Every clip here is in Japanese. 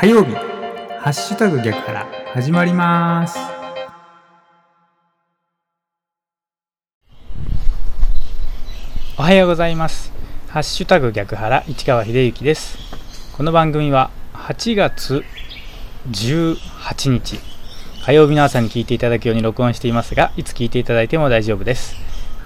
火曜日。ハッシュタグ逆から始まります。おはようございます。ハッシュタグ逆原市川秀幸です。この番組は8月18日。火曜日の朝に聞いていただくように録音していますがいつ聞いていただいても大丈夫です。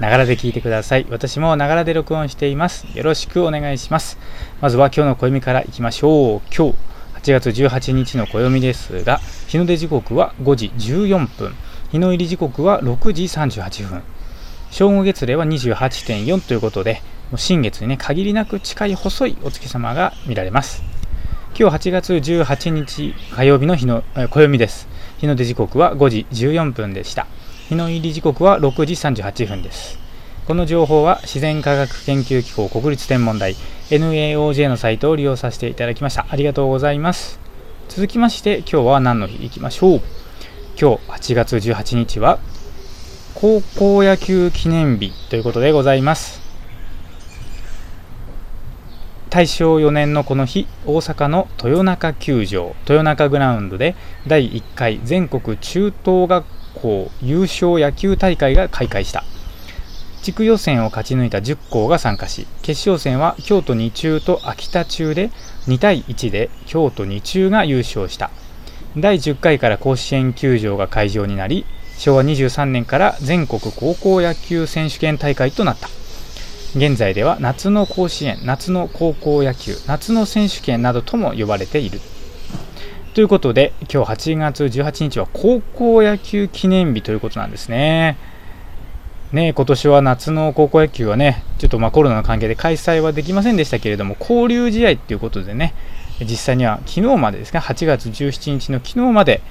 ながらで聞いてください。私もながらで録音しています。よろしくお願いします。まずは今日の暦からいきましょう。今日8月18日の暦ですが日の出時刻は5時14分日の入り時刻は6時38分正午月齢は28.4ということで新月にね限りなく近い細いお月様が見られます。今日8月18日火曜日の日の暦です。日の出時刻は5時14分でした。日の入り時刻は6時38分です。この情報は自然科学研究機構国立天文台 NAOJ のサイトを利用させていただきました。ありがとうございます。続きまして今日は何の日いきましょう。今日8月18日は高校野球記念日ということでございます。大正4年のこの日大阪の豊中球場豊中グラウンドで第1回全国中等学校優勝野球大会が開会した。地区予選を勝ち抜いた10校が参加し決勝戦は京都二中と秋田中で2対1で京都二中が優勝した。第10回から甲子園球場が会場になり昭和23年から全国高校野球選手権大会となった。現在では夏の甲子園夏の高校野球夏の選手権などとも呼ばれている。ということで今日8月18日は高校野球記念日ということなんですね。ね今年は夏の高校野球はねちょっとまコロナの関係で開催はできませんでしたけれども交流試合ということでね実際には昨日までですね8月17日の昨日まで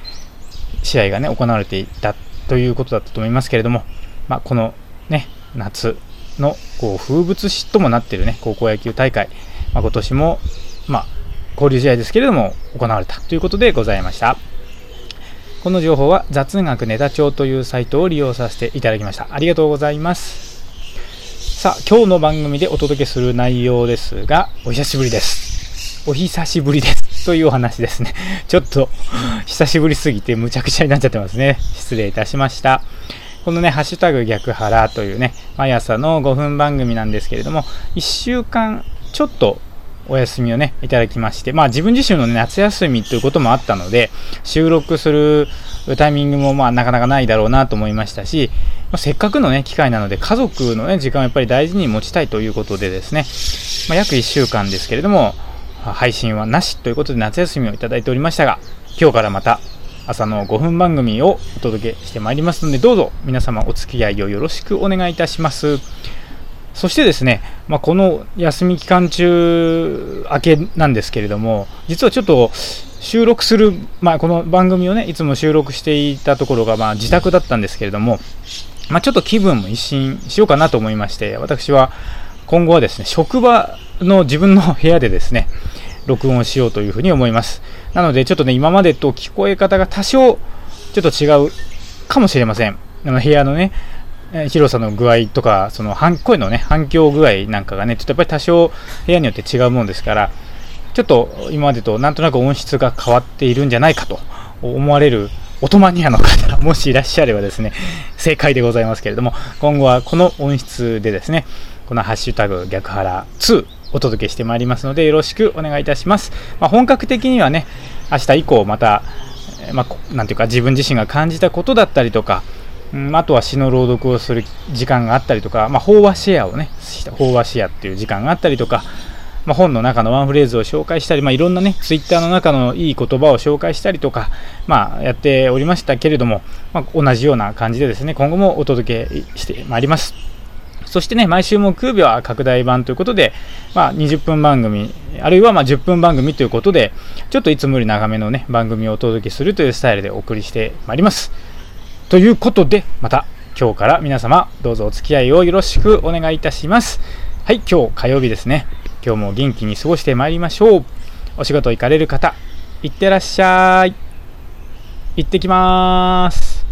試合がね行われていたということだったと思いますけれども、まあ、このね夏のこう風物詩ともなっているね高校野球大会、まあ、今年も、まあ、交流試合ですけれども行われたということでございました。この情報は雑学ネタ帳というサイトを利用させていただきました。ありがとうございます。さあ今日の番組でお届けする内容ですがお久しぶりです。お久しぶりですというお話ですね。ちょっと久しぶりすぎてむちゃくちゃになっちゃってますね。失礼いたしました。このね、ハッシュタグ逆腹というね、毎朝の5分番組なんですけれども、1週間ちょっとお休みをね、いただきまして、まあ自分自身の、ね、夏休みということもあったので、収録するタイミングもまあなかなかないだろうなと思いましたし、まあ、せっかくのね、機会なので、家族のね、時間をやっぱり大事に持ちたいということでですね、まあ、約1週間ですけれども、配信はなしということで夏休みをいただいておりましたが、今日からまた朝の5分番組をお届けしてまいりますので、どうぞ皆様お付き合いをよろしくお願いいたします。そしてですね、まあ、この休み期間中明けなんですけれども、実はちょっと収録する、まあ、この番組をね、いつも収録していたところが、まあ、自宅だったんですけれども、まあ、ちょっと気分も一新しようかなと思いまして、私は今後はですね、職場の自分の部屋でですね、録音しようというふうに思います。なので、ちょっとね、今までと聞こえ方が多少ちょっと違うかもしれません。部屋のね、広さの具合とか、その声のね、反響具合なんかがね、ちょっとやっぱり多少部屋によって違うもんですから、ちょっと今までとなんとなく音質が変わっているんじゃないかと思われる音マニアの方、もしいらっしゃればですね、正解でございますけれども、今後はこの音質でですね、このハッシュタグ逆腹2お届けしてまいりますので、よろしくお願いいたします。まあ、本格的にはね、明日以降また、まあ、ていうか自分自身が感じたことだったりとか、あとは詩の朗読をする時間があったりとか、まあ、法話シェアをね、法話シェアっていう時間があったりとか、まあ、本の中のワンフレーズを紹介したり、まあ、いろんなね、ツイッターの中のいい言葉を紹介したりとか、まあ、やっておりましたけれども、まあ、同じような感じでですね、今後もお届けしてまいります。そしてね、毎週木曜日は拡大版ということで、まあ、20分番組、あるいはま10分番組ということで、ちょっといつもより長めのね、番組をお届けするというスタイルでお送りしてまいります。ということで、また今日から皆様どうぞお付き合いをよろしくお願いいたします。はい、今日火曜日ですね。今日も元気に過ごしてまいりましょう。お仕事行かれる方、いってらっしゃい。行ってきます。